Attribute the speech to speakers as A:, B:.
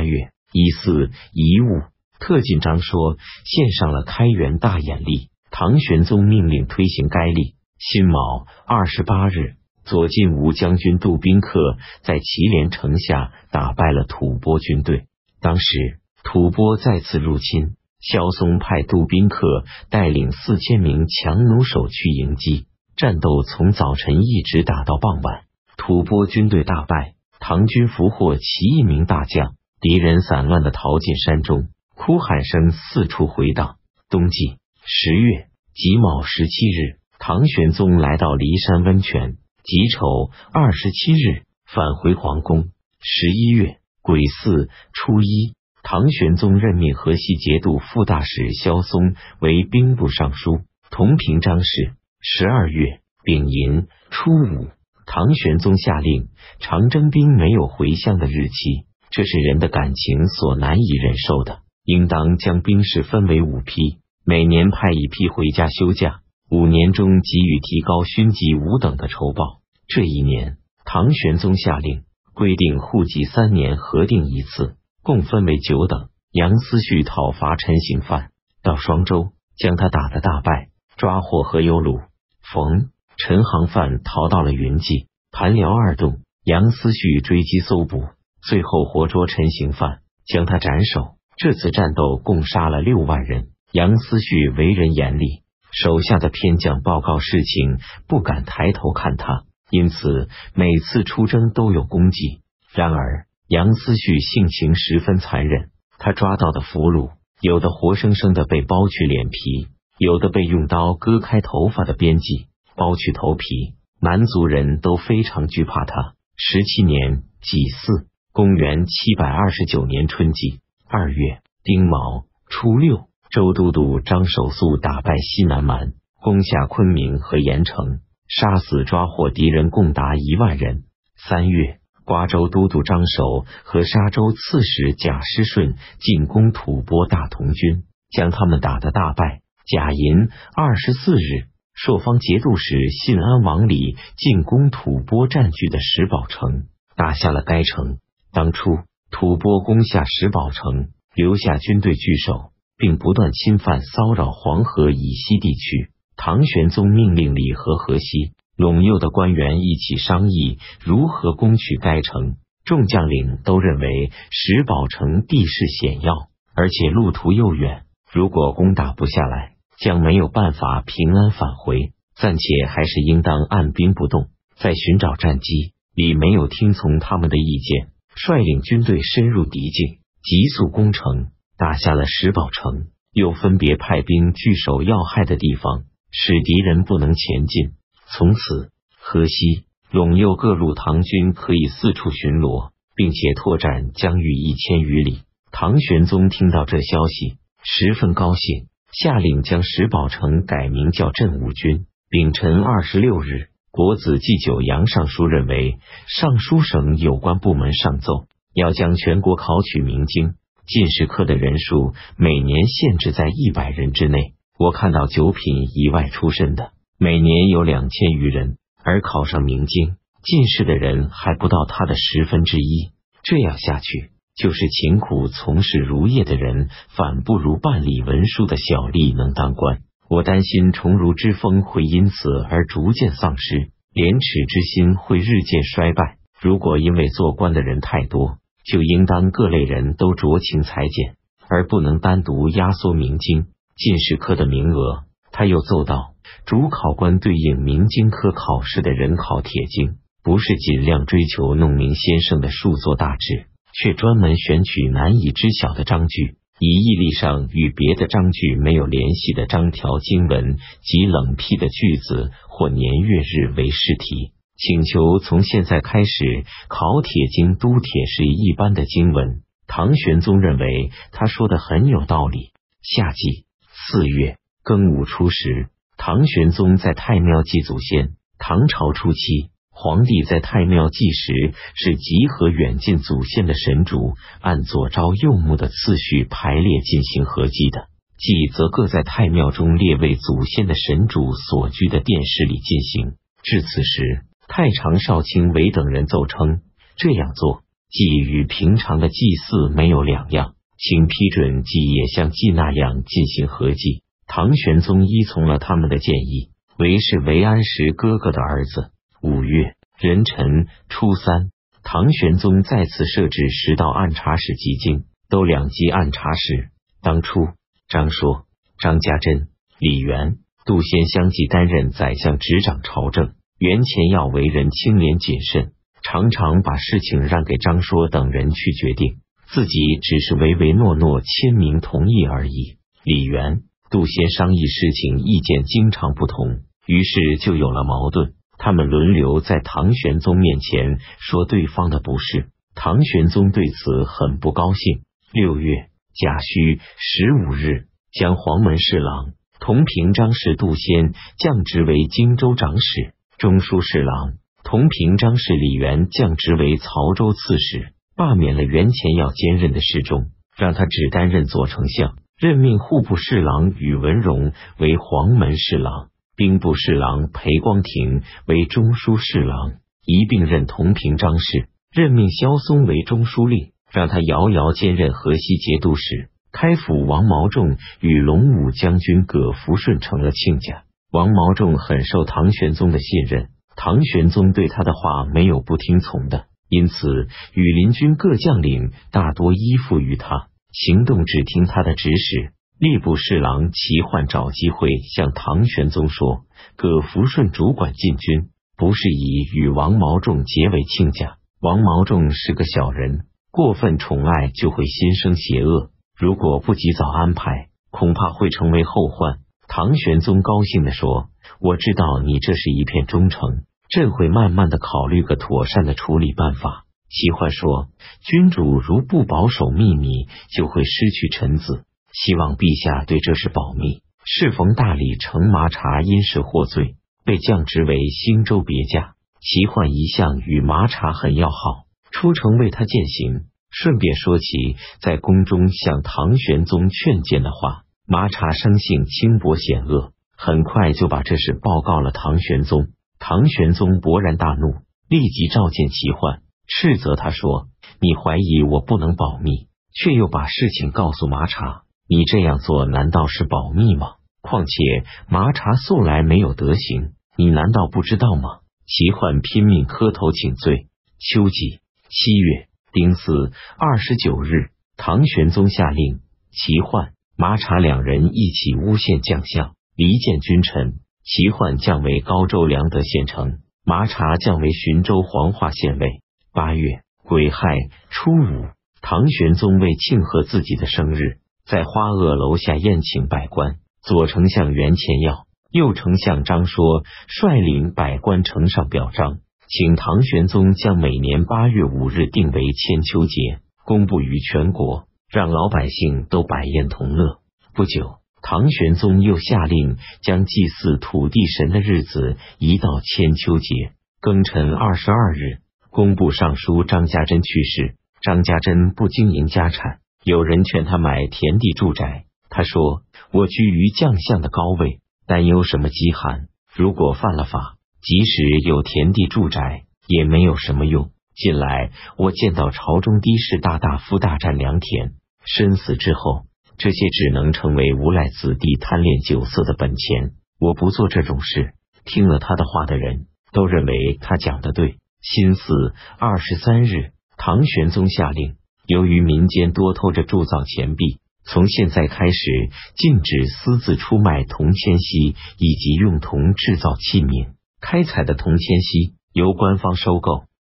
A: 八月，一四遗物，特进章说献上了开元大眼历。唐玄宗命令推行该历。辛卯二十八日，左近武将军杜宾客在祁连城下打败了吐蕃军队。当时吐蕃再次入侵，萧嵩派杜宾客带领四千名强弩手去迎击。战斗从早晨一直打到傍晚，吐蕃军队大败，唐军俘获其一名大将，敌人散乱的逃进山中，哭喊声四处回荡。冬季十月己卯十七日，唐玄宗来到骊山温泉。己丑二十七日返回皇宫。十一月癸巳初一，唐玄宗任命河西节度副大使萧嵩为兵部尚书、同平章事。十二月丙寅初五，唐玄宗下令长征兵没有回乡的日期，这是人的感情所难以忍受的，应当将兵士分为五批，每年派一批回家休假，五年中给予提高勋级五等的酬报。这一年，唐玄宗下令规定户籍三年核定一次，共分为九等。杨思绪讨伐陈行范，到双州将他打得大败，抓获何有鲁。冯陈行范逃到了云际、盘辽二洞，杨思绪追击搜捕，最后活捉陈行范，将他斩首。这次战斗共杀了六万人。杨思绪为人严厉，手下的偏将报告事情不敢抬头看他，因此每次出征都有功绩。然而杨思绪性情十分残忍，他抓到的俘虏有的活生生的被剥去脸皮。有的被用刀割开头发的编辑，剥去头皮，蛮族人都非常惧怕他。十七年己巳，公元七百二十九年春季二月丁卯初六，周都督张守素打败西南蛮，攻下昆明和盐城，杀死抓获敌人共达一万人。三月，瓜州都督张守和沙州刺史贾师顺进攻吐蕃大同军，将他们打得大败。贾寅二十四日，朔方节度使信安王李进攻吐蕃占据的石宝城，打下了该城。当初吐蕃攻下石宝城，留下军队据守，并不断侵犯骚扰黄河以西地区。唐玄宗命令李和河西、陇右的官员一起商议如何攻取该城。众将领都认为石宝城地势险要，而且路途又远，如果攻打不下来。将没有办法平安返回，暂且还是应当按兵不动，再寻找战机。李没有听从他们的意见，率领军队深入敌境，急速攻城，打下了石宝城，又分别派兵据守要害的地方，使敌人不能前进。从此，河西、陇右各路唐军可以四处巡逻，并且拓展疆域一千余里。唐玄宗听到这消息，十分高兴。下令将石宝城改名叫镇武军。丙辰二十六日，国子祭九阳尚书认为，尚书省有关部门上奏，要将全国考取明经进士科的人数每年限制在一百人之内。我看到九品以外出身的，每年有两千余人，而考上明经进士的人还不到他的十分之一。这样下去。就是勤苦从事儒业的人，反不如办理文书的小吏能当官。我担心崇儒之风会因此而逐渐丧失，廉耻之心会日渐衰败。如果因为做官的人太多，就应当各类人都酌情裁减，而不能单独压缩明经进士科的名额。他又奏道：主考官对应明经科考试的人考铁经，不是尽量追求弄明先生的数作大志。却专门选取难以知晓的章句，以义历上与别的章句没有联系的章条经文及冷僻的句子或年月日为试题，请求从现在开始考铁经都铁是一般的经文。唐玄宗认为他说的很有道理。夏季四月庚午初时，唐玄宗在太庙祭祖先。唐朝初期。皇帝在太庙祭时，是集合远近祖先的神主，按左朝右穆的次序排列进行合祭的；祭则各在太庙中列位祖先的神主所居的殿室里进行。至此时，太常少卿韦等人奏称，这样做祭与平常的祭祀没有两样，请批准祭也像祭那样进行合祭。唐玄宗依从了他们的建议，韦氏韦安石哥哥的儿子。五月壬辰初三，唐玄宗再次设置十道按察使及京都两级按察使。当初，张说、张家珍、李元、杜仙相继担任宰相，执掌朝政。袁乾耀为人清廉谨慎。常常把事情让给张说等人去决定，自己只是唯唯诺诺签名同意而已。李元、杜仙商议事情，意见经常不同，于是就有了矛盾。他们轮流在唐玄宗面前说对方的不是，唐玄宗对此很不高兴。六月甲戌十五日，将黄门侍郎同平章事杜仙降职为荆州长史、中书侍郎。同平章事李元降职为曹州刺史，罢免了袁乾要兼任的侍中，让他只担任左丞相，任命户部侍郎宇文荣为黄门侍郎，兵部侍郎裴光庭为中书侍郎，一并任同平章事，任命萧嵩为中书令，让他遥遥兼任河西节度使。开府王毛仲与龙武将军葛福顺成了亲家，王毛仲很受唐玄宗的信任。唐玄宗对他的话没有不听从的，因此羽林军各将领大多依附于他，行动只听他的指使。吏部侍郎齐焕找机会向唐玄宗说：“葛福顺主管禁军，不是以与王毛仲结为亲家。王毛仲是个小人，过分宠爱就会心生邪恶。如果不及早安排，恐怕会成为后患。”唐玄宗高兴地说：“我知道你这是一片忠诚。”朕会慢慢的考虑个妥善的处理办法。齐焕说：“君主如不保守秘密，就会失去臣子。希望陛下对这事保密。”适逢大理丞麻茶因事获罪，被降职为兴州别驾。齐焕一向与麻茶很要好，出城为他饯行，顺便说起在宫中向唐玄宗劝谏的话。麻茶生性轻薄险恶，很快就把这事报告了唐玄宗。唐玄宗勃然大怒，立即召见齐焕，斥责他说：“你怀疑我不能保密，却又把事情告诉麻茶，你这样做难道是保密吗？况且麻茶素来没有德行，你难道不知道吗？”齐焕拼命磕头请罪。秋季七月丁巳二十九日，唐玄宗下令，齐焕、麻茶两人一起诬陷将相，离间君臣。齐焕降为高州良德县丞，麻茶降为浔州黄化县尉。八月癸亥初五，唐玄宗为庆贺自己的生日，在花萼楼下宴请百官。左丞相袁乾耀、右丞相张说率领百官呈上表彰，请唐玄宗将每年八月五日定为千秋节，公布于全国，让老百姓都百宴同乐。不久。唐玄宗又下令将祭祀土地神的日子移到千秋节庚辰二十二日。工部尚书张家珍去世，张家珍不经营家产，有人劝他买田地住宅，他说：“我居于将相的高位，担忧什么饥寒？如果犯了法，即使有田地住宅，也没有什么用。近来我见到朝中的士大大夫大战良田，身死之后。”这些只能成为无赖子弟贪恋酒色的本钱。我不做这种事。听了他的话的人都认为他讲的对。辛巳二十三日，唐玄宗下令，由于民间多偷着铸造钱币，从现在开始禁止私自出卖铜铅锡以及用铜制造器皿。开采的铜铅锡由官方收购，